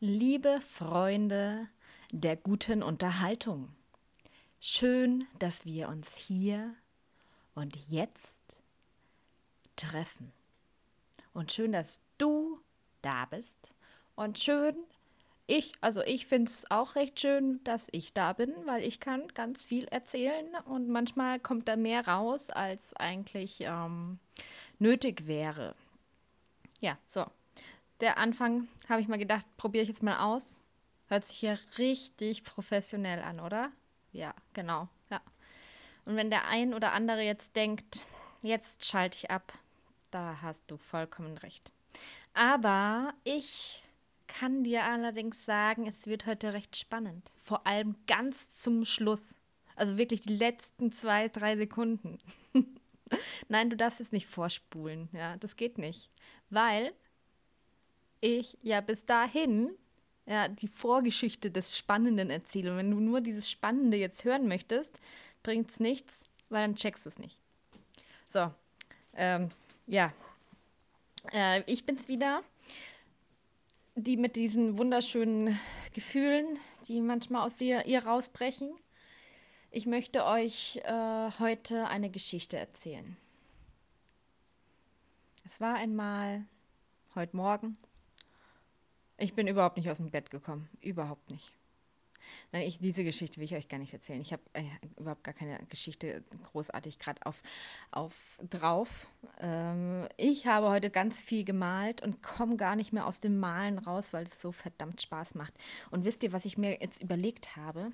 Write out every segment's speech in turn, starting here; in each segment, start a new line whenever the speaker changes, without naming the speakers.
Liebe Freunde der guten Unterhaltung, schön, dass wir uns hier und jetzt treffen. Und schön, dass du da bist. Und schön, ich, also ich finde es auch recht schön, dass ich da bin, weil ich kann ganz viel erzählen und manchmal kommt da mehr raus, als eigentlich ähm, nötig wäre. Ja, so, der Anfang habe ich mal gedacht, probiere ich jetzt mal aus. Hört sich hier richtig professionell an, oder? Ja, genau. Ja. Und wenn der ein oder andere jetzt denkt, jetzt schalte ich ab, da hast du vollkommen recht. Aber ich kann dir allerdings sagen, es wird heute recht spannend. Vor allem ganz zum Schluss. Also wirklich die letzten zwei, drei Sekunden. Nein, du darfst es nicht vorspulen. Ja, das geht nicht. Weil ich ja bis dahin ja, die Vorgeschichte des Spannenden erzähle. Und wenn du nur dieses Spannende jetzt hören möchtest, bringt es nichts, weil dann checkst du es nicht. So, ähm, ja. Äh, ich bin's wieder, die mit diesen wunderschönen Gefühlen, die manchmal aus ihr, ihr rausbrechen. Ich möchte euch äh, heute eine Geschichte erzählen. Es war einmal heute Morgen ich bin überhaupt nicht aus dem Bett gekommen. Überhaupt nicht. Nein, ich, diese Geschichte will ich euch gar nicht erzählen. Ich habe äh, überhaupt gar keine Geschichte großartig gerade auf, auf drauf. Ähm, ich habe heute ganz viel gemalt und komme gar nicht mehr aus dem Malen raus, weil es so verdammt Spaß macht. Und wisst ihr, was ich mir jetzt überlegt habe?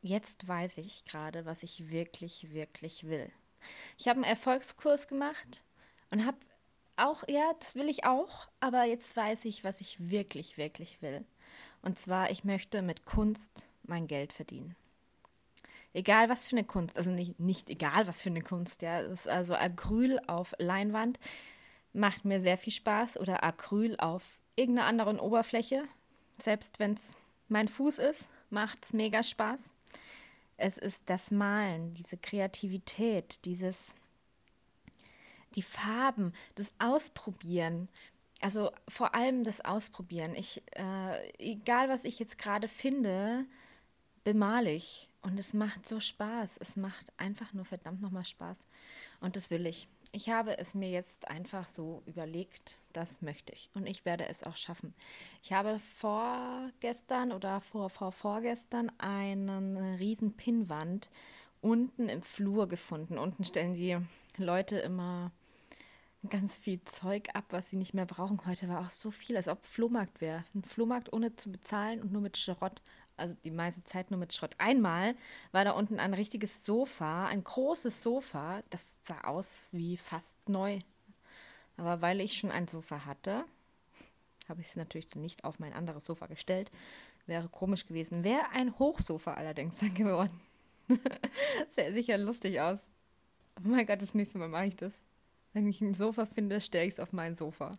Jetzt weiß ich gerade, was ich wirklich, wirklich will. Ich habe einen Erfolgskurs gemacht und habe auch, ja, das will ich auch, aber jetzt weiß ich, was ich wirklich, wirklich will. Und zwar, ich möchte mit Kunst mein Geld verdienen. Egal was für eine Kunst, also nicht, nicht egal was für eine Kunst, ja. Das ist also Acryl auf Leinwand macht mir sehr viel Spaß oder Acryl auf irgendeiner anderen Oberfläche. Selbst wenn es mein Fuß ist, macht es mega Spaß. Es ist das Malen, diese Kreativität, dieses die Farben, das Ausprobieren. Also vor allem das Ausprobieren. Ich, äh, egal was ich jetzt gerade finde, bemale ich. Und es macht so Spaß. Es macht einfach nur verdammt nochmal Spaß. Und das will ich. Ich habe es mir jetzt einfach so überlegt, das möchte ich. Und ich werde es auch schaffen. Ich habe vorgestern oder vor, vor vorgestern einen riesen Pinnwand unten im Flur gefunden. Unten stellen die Leute immer ganz viel Zeug ab, was sie nicht mehr brauchen. Heute war auch so viel, als ob Flohmarkt wäre. Ein Flohmarkt ohne zu bezahlen und nur mit Schrott. Also die meiste Zeit nur mit Schrott. Einmal war da unten ein richtiges Sofa, ein großes Sofa. Das sah aus wie fast neu. Aber weil ich schon ein Sofa hatte, habe ich es natürlich dann nicht auf mein anderes Sofa gestellt. Wäre komisch gewesen. Wäre ein Hochsofa allerdings dann geworden. Sähe sicher lustig aus. Oh mein Gott, das nächste Mal mache ich das. Wenn ich ein Sofa finde, stelle ich es auf mein Sofa.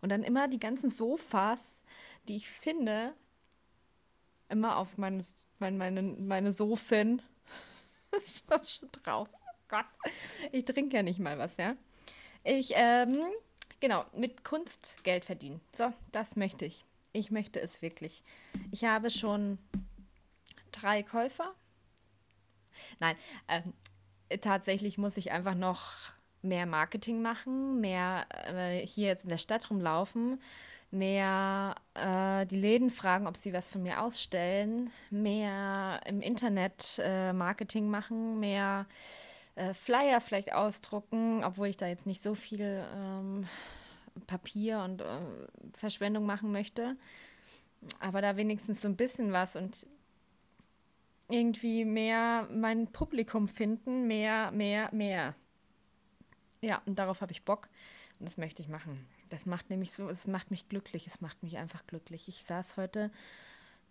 Und dann immer die ganzen Sofas, die ich finde, immer auf meine, meine, meine, meine Sofen. ich war schon drauf. Oh Gott. Ich trinke ja nicht mal was, ja. Ich, ähm, genau, mit Kunst Geld verdienen. So, das möchte ich. Ich möchte es wirklich. Ich habe schon drei Käufer. Nein, ähm, tatsächlich muss ich einfach noch mehr Marketing machen, mehr äh, hier jetzt in der Stadt rumlaufen, mehr äh, die Läden fragen, ob sie was von mir ausstellen, mehr im Internet äh, Marketing machen, mehr äh, Flyer vielleicht ausdrucken, obwohl ich da jetzt nicht so viel ähm, Papier und äh, Verschwendung machen möchte. Aber da wenigstens so ein bisschen was und irgendwie mehr mein Publikum finden, mehr, mehr, mehr. Ja, und darauf habe ich Bock und das möchte ich machen. Das macht nämlich so, es macht mich glücklich, es macht mich einfach glücklich. Ich saß heute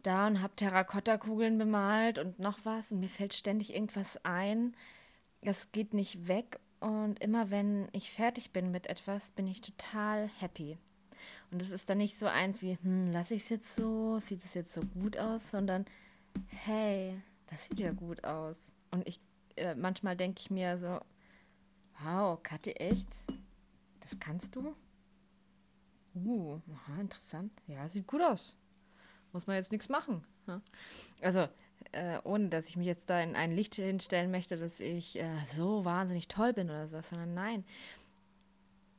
da und habe Terrakotta-Kugeln bemalt und noch was und mir fällt ständig irgendwas ein. Es geht nicht weg und immer wenn ich fertig bin mit etwas, bin ich total happy. Und es ist dann nicht so eins wie, hm, lasse ich es jetzt so, sieht es jetzt so gut aus, sondern hey, das sieht ja gut aus. Und ich, äh, manchmal denke ich mir so, Wow, Kathi, echt? Das kannst du? Uh, interessant. Ja, sieht gut aus. Muss man jetzt nichts machen. Ja? Also, äh, ohne dass ich mich jetzt da in ein Licht hinstellen möchte, dass ich äh, so wahnsinnig toll bin oder so, sondern nein.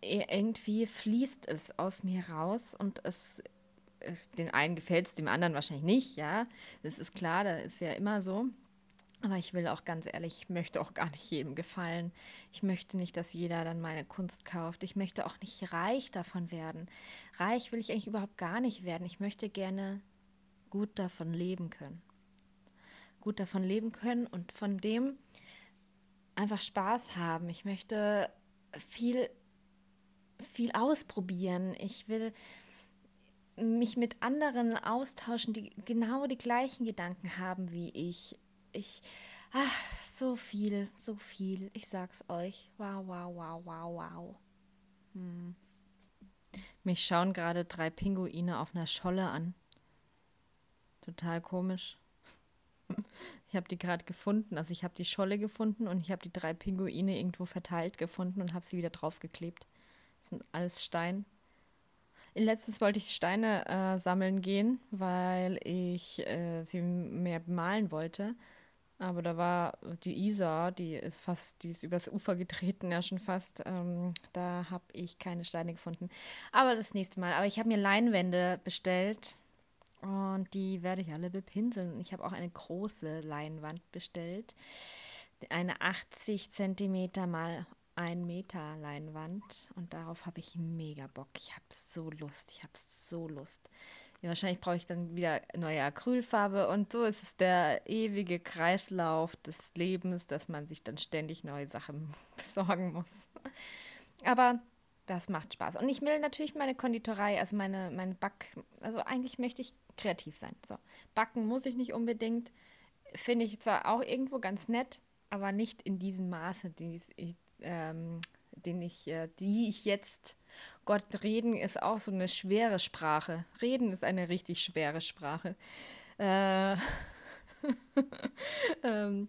Irgendwie fließt es aus mir raus und es den einen gefällt es, dem anderen wahrscheinlich nicht, ja. Das ist klar, da ist ja immer so. Aber ich will auch ganz ehrlich, ich möchte auch gar nicht jedem gefallen. Ich möchte nicht, dass jeder dann meine Kunst kauft. Ich möchte auch nicht reich davon werden. Reich will ich eigentlich überhaupt gar nicht werden. Ich möchte gerne gut davon leben können. Gut davon leben können und von dem einfach Spaß haben. Ich möchte viel, viel ausprobieren. Ich will mich mit anderen austauschen, die genau die gleichen Gedanken haben wie ich ich, ach, so viel, so viel. Ich sag's euch. Wow, wow, wow, wow, wow. Hm. Mich schauen gerade drei Pinguine auf einer Scholle an. Total komisch. Ich habe die gerade gefunden. Also ich habe die Scholle gefunden und ich habe die drei Pinguine irgendwo verteilt gefunden und habe sie wieder draufgeklebt. Das sind alles Stein. Letztens wollte ich Steine äh, sammeln gehen, weil ich äh, sie mehr malen wollte. Aber da war die Isar, die ist fast, die ist übers Ufer getreten, ja schon fast. Ähm, da habe ich keine Steine gefunden. Aber das nächste Mal. Aber ich habe mir Leinwände bestellt und die werde ich alle bepinseln. Ich habe auch eine große Leinwand bestellt. Eine 80 Zentimeter mal 1 Meter Leinwand. Und darauf habe ich mega Bock. Ich habe so Lust. Ich habe so Lust. Ja, wahrscheinlich brauche ich dann wieder neue Acrylfarbe und so ist es der ewige Kreislauf des Lebens, dass man sich dann ständig neue Sachen besorgen muss. Aber das macht Spaß. Und ich will natürlich meine Konditorei, also meine, meine Back, also eigentlich möchte ich kreativ sein. So. Backen muss ich nicht unbedingt. Finde ich zwar auch irgendwo ganz nett, aber nicht in diesem Maße, die ich, ähm, den ich, äh, die ich jetzt, Gott, reden ist auch so eine schwere Sprache. Reden ist eine richtig schwere Sprache. Äh, ähm,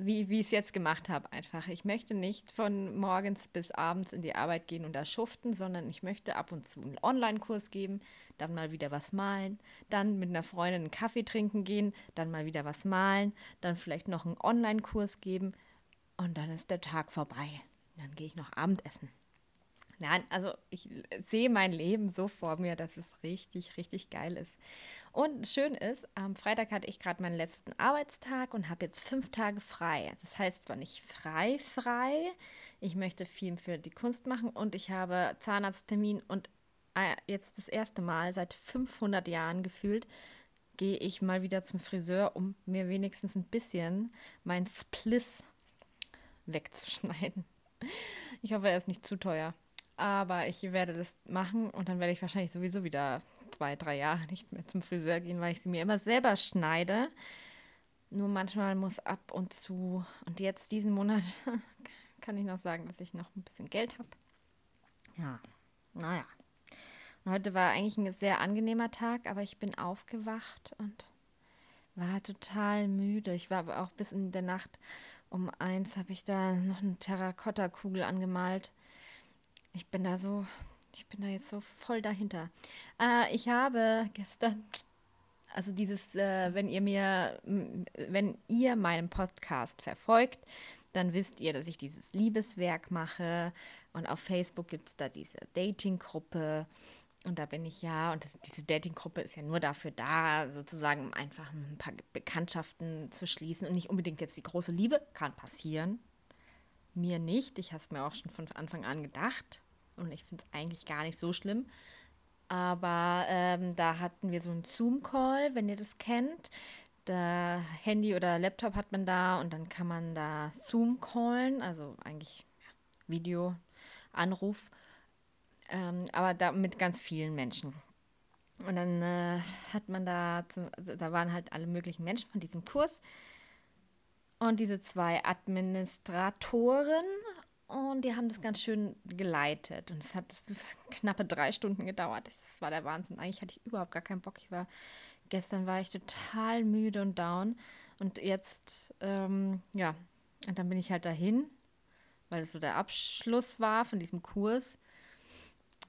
wie, wie ich es jetzt gemacht habe, einfach. Ich möchte nicht von morgens bis abends in die Arbeit gehen und da schuften, sondern ich möchte ab und zu einen Online-Kurs geben, dann mal wieder was malen, dann mit einer Freundin einen Kaffee trinken gehen, dann mal wieder was malen, dann vielleicht noch einen Online-Kurs geben und dann ist der Tag vorbei. Dann gehe ich noch Abendessen. Nein, also ich sehe mein Leben so vor mir, dass es richtig, richtig geil ist. Und schön ist, am Freitag hatte ich gerade meinen letzten Arbeitstag und habe jetzt fünf Tage frei. Das heißt zwar nicht frei, frei. Ich möchte viel für die Kunst machen und ich habe Zahnarzttermin und äh, jetzt das erste Mal seit 500 Jahren gefühlt gehe ich mal wieder zum Friseur, um mir wenigstens ein bisschen mein Spliss wegzuschneiden. Ich hoffe, er ist nicht zu teuer. Aber ich werde das machen und dann werde ich wahrscheinlich sowieso wieder zwei, drei Jahre nicht mehr zum Friseur gehen, weil ich sie mir immer selber schneide. Nur manchmal muss ab und zu. Und jetzt diesen Monat kann ich noch sagen, dass ich noch ein bisschen Geld habe. Ja, naja. Und heute war eigentlich ein sehr angenehmer Tag, aber ich bin aufgewacht und war total müde. Ich war aber auch bis in der Nacht um eins habe ich da noch eine Terrakottakugel angemalt. Ich bin da so, ich bin da jetzt so voll dahinter. Äh, ich habe gestern, also dieses, äh, wenn ihr mir, wenn ihr meinen Podcast verfolgt, dann wisst ihr, dass ich dieses Liebeswerk mache. Und auf Facebook gibt es da diese Dating-Gruppe. Und da bin ich ja, und das, diese Dating-Gruppe ist ja nur dafür da, sozusagen um einfach ein paar Bekanntschaften zu schließen und nicht unbedingt jetzt die große Liebe. Kann passieren. Mir nicht. Ich habe es mir auch schon von Anfang an gedacht. Und ich finde es eigentlich gar nicht so schlimm. Aber ähm, da hatten wir so einen Zoom-Call, wenn ihr das kennt. Da Handy oder Laptop hat man da und dann kann man da Zoom callen, also eigentlich ja, Video-Anruf ähm, aber da mit ganz vielen Menschen. Und dann äh, hat man da, zu, also da waren halt alle möglichen Menschen von diesem Kurs und diese zwei Administratoren und die haben das ganz schön geleitet. Und es hat knappe drei Stunden gedauert. Das war der Wahnsinn. Eigentlich hatte ich überhaupt gar keinen Bock. Ich war, gestern war ich total müde und down. Und jetzt, ähm, ja, und dann bin ich halt dahin, weil es so der Abschluss war von diesem Kurs.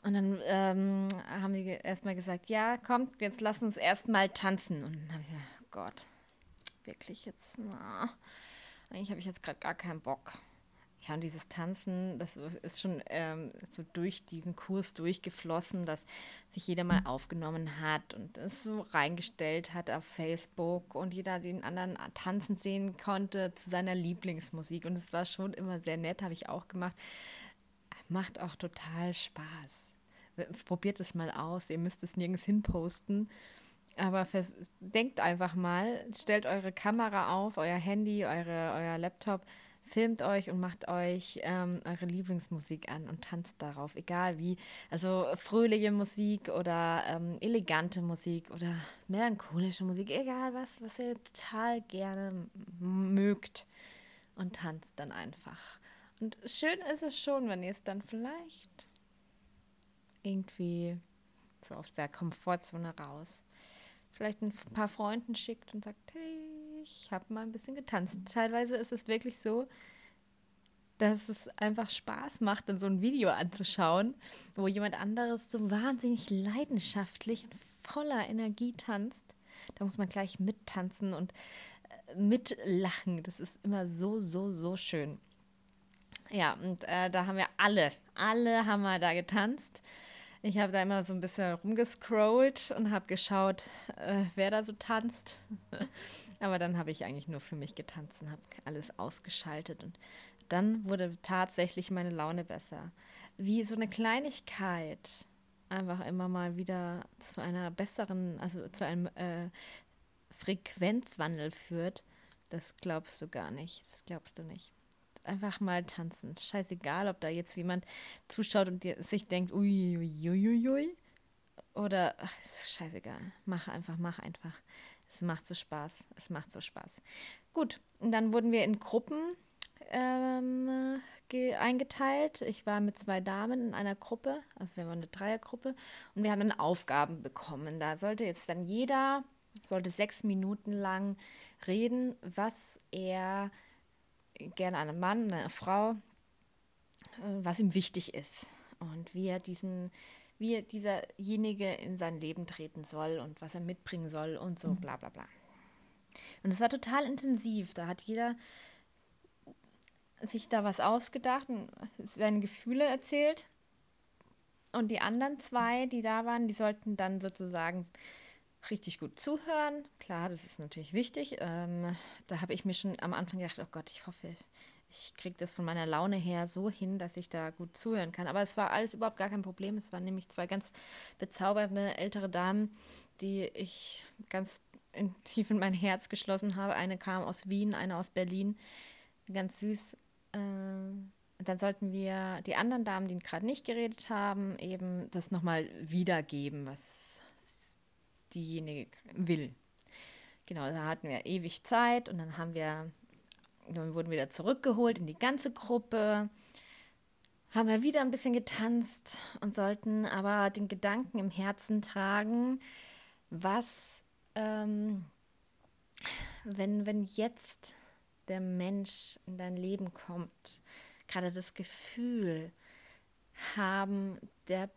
und dann ähm, haben die erstmal gesagt, ja, kommt, jetzt lass uns erstmal tanzen. Und dann habe ich gedacht, oh Gott, wirklich jetzt, na, eigentlich habe ich jetzt gerade gar keinen Bock. Ja, und dieses Tanzen, das ist schon ähm, so durch diesen Kurs durchgeflossen, dass sich jeder mal aufgenommen hat und es so reingestellt hat auf Facebook und jeder den anderen tanzen sehen konnte zu seiner Lieblingsmusik. Und es war schon immer sehr nett, habe ich auch gemacht. Macht auch total Spaß. Probiert es mal aus, ihr müsst es nirgends hinposten. Aber denkt einfach mal, stellt eure Kamera auf, euer Handy, eure, euer Laptop filmt euch und macht euch ähm, eure Lieblingsmusik an und tanzt darauf, egal wie. Also fröhliche Musik oder ähm, elegante Musik oder melancholische Musik, egal was, was ihr total gerne mögt und tanzt dann einfach. Und schön ist es schon, wenn ihr es dann vielleicht irgendwie so aus der Komfortzone raus vielleicht ein paar Freunden schickt und sagt, hey, ich habe mal ein bisschen getanzt. Teilweise ist es wirklich so, dass es einfach Spaß macht, dann so ein Video anzuschauen, wo jemand anderes so wahnsinnig leidenschaftlich und voller Energie tanzt. Da muss man gleich mittanzen und äh, mitlachen. Das ist immer so, so, so schön. Ja, und äh, da haben wir alle, alle haben wir da getanzt. Ich habe da immer so ein bisschen rumgescrollt und habe geschaut, äh, wer da so tanzt. Aber dann habe ich eigentlich nur für mich getanzt und habe alles ausgeschaltet. Und dann wurde tatsächlich meine Laune besser. Wie so eine Kleinigkeit einfach immer mal wieder zu einer besseren, also zu einem äh, Frequenzwandel führt, das glaubst du gar nicht. Das glaubst du nicht einfach mal tanzen. Scheißegal, ob da jetzt jemand zuschaut und sich denkt, uiuiuiui. Oder ach, scheißegal. Mach einfach, mach einfach. Es macht so Spaß. Es macht so Spaß. Gut, und dann wurden wir in Gruppen ähm, eingeteilt. Ich war mit zwei Damen in einer Gruppe, also wir waren eine Dreiergruppe und wir haben dann Aufgaben bekommen. Da sollte jetzt dann jeder, sollte sechs Minuten lang reden, was er gerne einem Mann, einer Frau, äh, was ihm wichtig ist und wie er diesen, wie dieserjenige in sein Leben treten soll und was er mitbringen soll und so, mhm. bla bla bla. Und es war total intensiv. Da hat jeder sich da was ausgedacht und seine Gefühle erzählt. Und die anderen zwei, die da waren, die sollten dann sozusagen richtig gut zuhören. Klar, das ist natürlich wichtig. Ähm, da habe ich mir schon am Anfang gedacht, oh Gott, ich hoffe, ich kriege das von meiner Laune her so hin, dass ich da gut zuhören kann. Aber es war alles überhaupt gar kein Problem. Es waren nämlich zwei ganz bezaubernde ältere Damen, die ich ganz in, tief in mein Herz geschlossen habe. Eine kam aus Wien, eine aus Berlin. Ganz süß. Ähm, dann sollten wir die anderen Damen, die gerade nicht geredet haben, eben das nochmal wiedergeben, was diejenige will. Genau, da hatten wir ewig Zeit und dann haben wir, dann wurden wir wieder zurückgeholt in die ganze Gruppe, haben wir wieder ein bisschen getanzt und sollten aber den Gedanken im Herzen tragen, was, ähm, wenn, wenn jetzt der Mensch in dein Leben kommt, gerade das Gefühl haben, der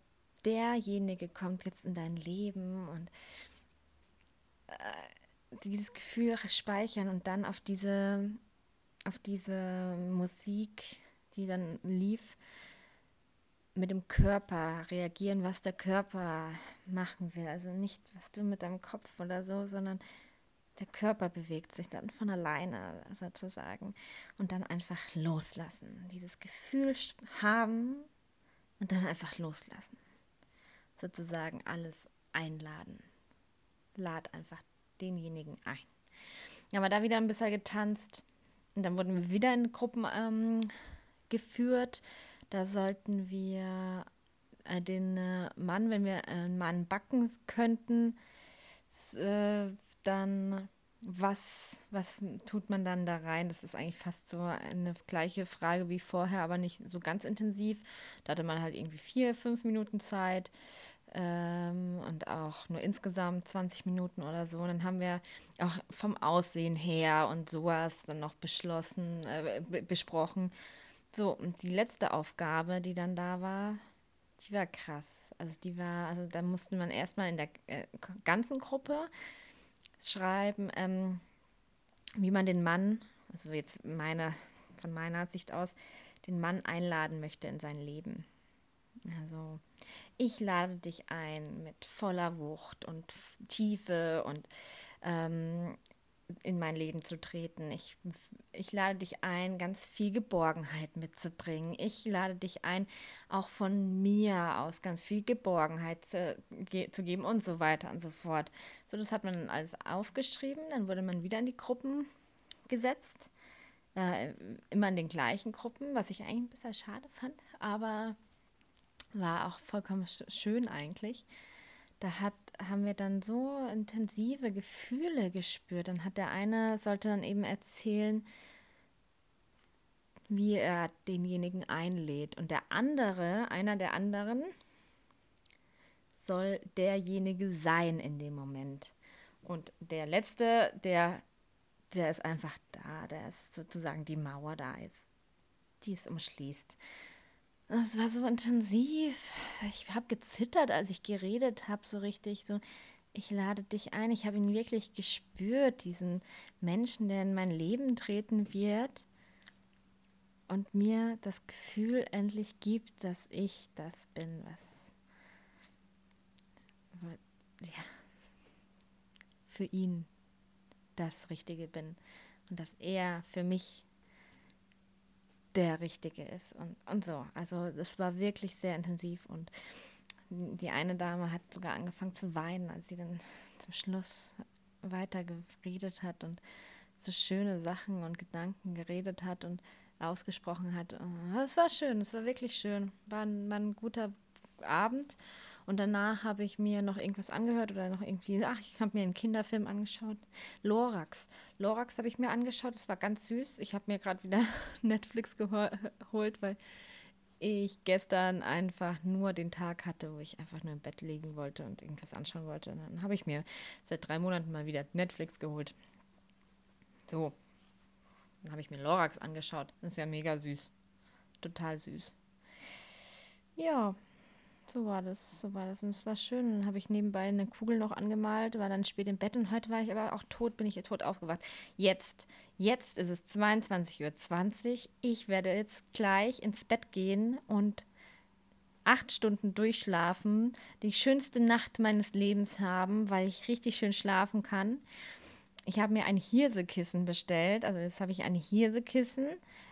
derjenige kommt jetzt in dein Leben und dieses Gefühl speichern und dann auf diese, auf diese Musik, die dann lief, mit dem Körper reagieren, was der Körper machen will. Also nicht, was du mit deinem Kopf oder so, sondern der Körper bewegt sich dann von alleine sozusagen. Und dann einfach loslassen. Dieses Gefühl haben und dann einfach loslassen sozusagen alles einladen. Lad einfach denjenigen ein. Ja, aber da wieder ein bisschen getanzt und dann wurden wir wieder in Gruppen ähm, geführt. Da sollten wir äh, den äh, Mann, wenn wir einen Mann backen könnten, äh, dann was, was tut man dann da rein? Das ist eigentlich fast so eine gleiche Frage wie vorher, aber nicht so ganz intensiv. Da hatte man halt irgendwie vier, fünf Minuten Zeit ähm, und auch nur insgesamt 20 Minuten oder so. Und dann haben wir auch vom Aussehen her und sowas dann noch beschlossen, äh, besprochen. So, und die letzte Aufgabe, die dann da war, die war krass. Also die war, also da mussten man erstmal in der äh, ganzen Gruppe schreiben, ähm, wie man den Mann, also jetzt meine, von meiner Sicht aus, den Mann einladen möchte in sein Leben. Also ich lade dich ein mit voller Wucht und Tiefe und ähm, in mein Leben zu treten. Ich, ich lade dich ein, ganz viel Geborgenheit mitzubringen. Ich lade dich ein, auch von mir aus ganz viel Geborgenheit zu, ge zu geben und so weiter und so fort. So, das hat man dann alles aufgeschrieben. Dann wurde man wieder in die Gruppen gesetzt. Äh, immer in den gleichen Gruppen, was ich eigentlich ein bisschen schade fand, aber war auch vollkommen schön eigentlich. Da hat, haben wir dann so intensive Gefühle gespürt. Dann hat der eine, sollte dann eben erzählen, wie er denjenigen einlädt. Und der andere, einer der anderen, soll derjenige sein in dem Moment. Und der letzte, der, der ist einfach da, der ist sozusagen die Mauer da jetzt, die es umschließt. Es war so intensiv. Ich habe gezittert, als ich geredet habe, so richtig so. Ich lade dich ein. Ich habe ihn wirklich gespürt, diesen Menschen, der in mein Leben treten wird und mir das Gefühl endlich gibt, dass ich das bin, was ja, für ihn das Richtige bin und dass er für mich der Richtige ist und, und so. Also das war wirklich sehr intensiv und die eine Dame hat sogar angefangen zu weinen, als sie dann zum Schluss weiter geredet hat und so schöne Sachen und Gedanken geredet hat und ausgesprochen hat. Es war schön, es war wirklich schön. War ein, war ein guter Abend. Und danach habe ich mir noch irgendwas angehört oder noch irgendwie, ach, ich habe mir einen Kinderfilm angeschaut. Lorax. Lorax habe ich mir angeschaut, das war ganz süß. Ich habe mir gerade wieder Netflix geholt, weil ich gestern einfach nur den Tag hatte, wo ich einfach nur im Bett liegen wollte und irgendwas anschauen wollte. Und dann habe ich mir seit drei Monaten mal wieder Netflix geholt. So. Dann habe ich mir Lorax angeschaut. Das ist ja mega süß. Total süß. Ja, so war das, so war das. Und es war schön. Dann habe ich nebenbei eine Kugel noch angemalt, war dann spät im Bett und heute war ich aber auch tot, bin ich tot aufgewacht. Jetzt, jetzt ist es 22.20 Uhr. Ich werde jetzt gleich ins Bett gehen und acht Stunden durchschlafen, die schönste Nacht meines Lebens haben, weil ich richtig schön schlafen kann ich habe mir ein Hirsekissen bestellt. Also jetzt habe ich ein Hirsekissen.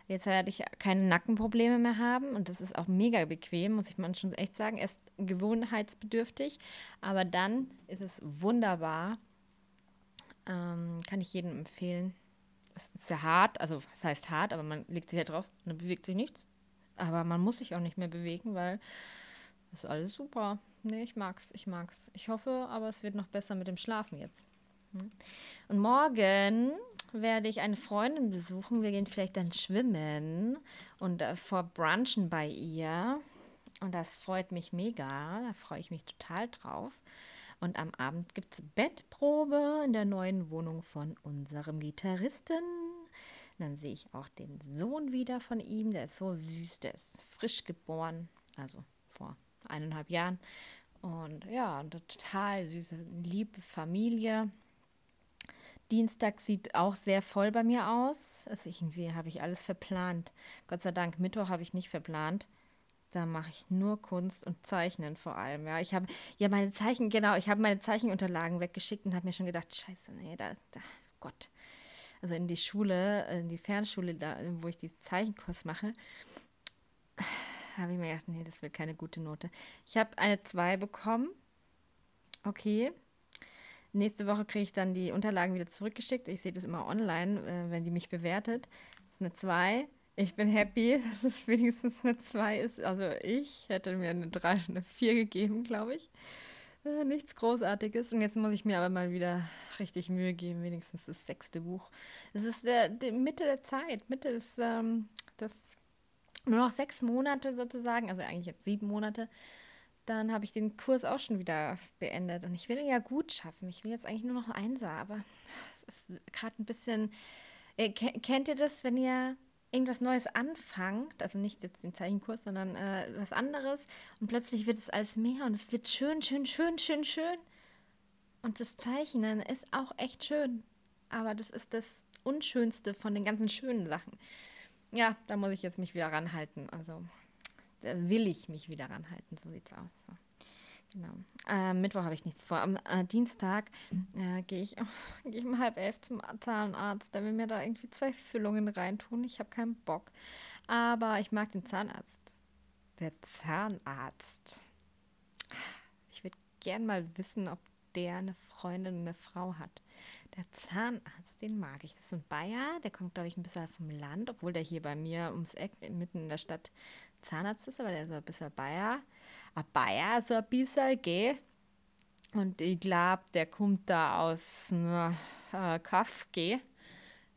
Jetzt werde ich keine Nackenprobleme mehr haben und das ist auch mega bequem, muss ich mal schon echt sagen. Erst gewohnheitsbedürftig, aber dann ist es wunderbar. Ähm, kann ich jedem empfehlen. Es ist sehr hart, also es heißt hart, aber man legt sich halt drauf und dann bewegt sich nichts. Aber man muss sich auch nicht mehr bewegen, weil das ist alles super. Nee, ich mag's, ich mag's. Ich hoffe, aber es wird noch besser mit dem Schlafen jetzt. Und morgen werde ich eine Freundin besuchen. Wir gehen vielleicht dann schwimmen und äh, vor Brunchen bei ihr. Und das freut mich mega. Da freue ich mich total drauf. Und am Abend gibt es Bettprobe in der neuen Wohnung von unserem Gitarristen. Dann sehe ich auch den Sohn wieder von ihm. Der ist so süß, der ist frisch geboren, also vor eineinhalb Jahren. Und ja, eine total süße, liebe Familie. Dienstag sieht auch sehr voll bei mir aus. Also irgendwie habe ich alles verplant. Gott sei Dank, Mittwoch habe ich nicht verplant. Da mache ich nur Kunst und Zeichnen vor allem. Ja, ich habe ja meine Zeichen, genau, ich habe meine Zeichenunterlagen weggeschickt und habe mir schon gedacht, scheiße, nee, da, da, Gott. Also in die Schule, in die Fernschule, da, wo ich diesen Zeichenkurs mache, habe ich mir gedacht, nee, das wird keine gute Note. Ich habe eine 2 bekommen. Okay, Nächste Woche kriege ich dann die Unterlagen wieder zurückgeschickt. Ich sehe das immer online, äh, wenn die mich bewertet. Das ist eine 2. Ich bin happy, dass es wenigstens eine 2 ist. Also ich hätte mir eine 3 und eine 4 gegeben, glaube ich. Äh, nichts Großartiges. Und jetzt muss ich mir aber mal wieder richtig Mühe geben, wenigstens das sechste Buch. Es ist der, der Mitte der Zeit. Mitte ist ähm, das nur noch sechs Monate sozusagen, also eigentlich jetzt sieben Monate dann habe ich den Kurs auch schon wieder beendet. Und ich will ihn ja gut schaffen. Ich will jetzt eigentlich nur noch Einser, aber es ist gerade ein bisschen. Äh, kennt ihr das, wenn ihr irgendwas Neues anfangt, also nicht jetzt den Zeichenkurs, sondern äh, was anderes, und plötzlich wird es alles mehr und es wird schön, schön, schön, schön, schön. Und das Zeichnen ist auch echt schön, aber das ist das Unschönste von den ganzen schönen Sachen. Ja, da muss ich jetzt mich wieder ranhalten. Also will ich mich wieder ranhalten, so sieht's aus. So. Genau. Äh, Mittwoch habe ich nichts vor. Am äh, Dienstag äh, gehe ich, geh ich um halb elf zum Zahnarzt. Der will mir da irgendwie zwei Füllungen reintun. Ich habe keinen Bock. Aber ich mag den Zahnarzt. Der Zahnarzt. Ich würde gern mal wissen, ob der eine Freundin, eine Frau hat. Der Zahnarzt, den mag ich. Das ist ein Bayer, der kommt, glaube ich, ein bisschen vom Land, obwohl der hier bei mir ums Eck mitten in der Stadt Zahnarzt ist, aber der ist ein bisschen Bayer ein Bayer, so ein bisschen, gell? Und ich glaube, der kommt da aus äh, Kaff, gell?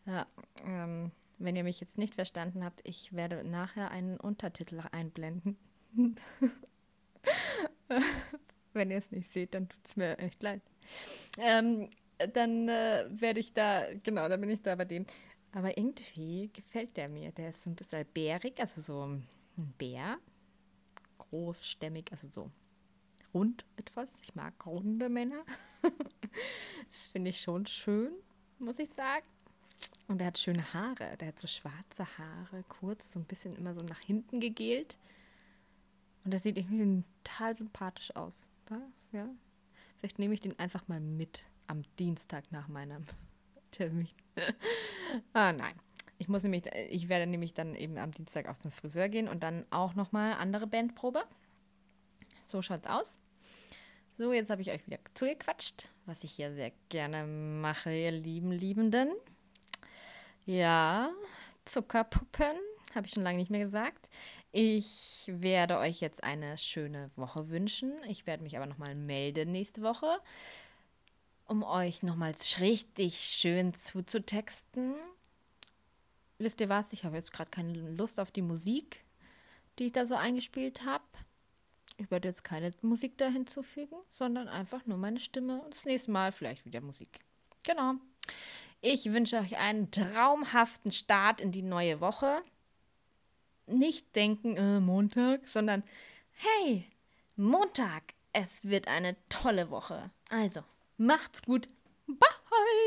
Ja, ähm, wenn ihr mich jetzt nicht verstanden habt, ich werde nachher einen Untertitel einblenden. wenn ihr es nicht seht, dann tut es mir echt leid. Ähm, dann äh, werde ich da, genau, dann bin ich da bei dem. Aber irgendwie gefällt der mir. Der ist so ein bisschen bärig, also so ein Bär, großstämmig, also so rund etwas. Ich mag runde Männer. das finde ich schon schön, muss ich sagen. Und er hat schöne Haare. Der hat so schwarze Haare, kurz, so ein bisschen immer so nach hinten gegelt. Und er sieht irgendwie total sympathisch aus. Da, ja. Vielleicht nehme ich den einfach mal mit am Dienstag nach meinem Termin. ah, nein. Ich muss nämlich, ich werde nämlich dann eben am Dienstag auch zum Friseur gehen und dann auch nochmal andere Bandprobe. So schaut's aus. So, jetzt habe ich euch wieder zugequatscht, was ich hier sehr gerne mache, ihr lieben Liebenden. Ja, Zuckerpuppen, habe ich schon lange nicht mehr gesagt. Ich werde euch jetzt eine schöne Woche wünschen. Ich werde mich aber nochmal melden nächste Woche, um euch nochmals richtig schön zuzutexten wisst ihr was, ich habe jetzt gerade keine Lust auf die Musik, die ich da so eingespielt habe. Ich werde jetzt keine Musik da hinzufügen, sondern einfach nur meine Stimme und das nächste Mal vielleicht wieder Musik. Genau. Ich wünsche euch einen traumhaften Start in die neue Woche. Nicht denken, äh, Montag, sondern hey, Montag, es wird eine tolle Woche. Also, macht's gut. Bye.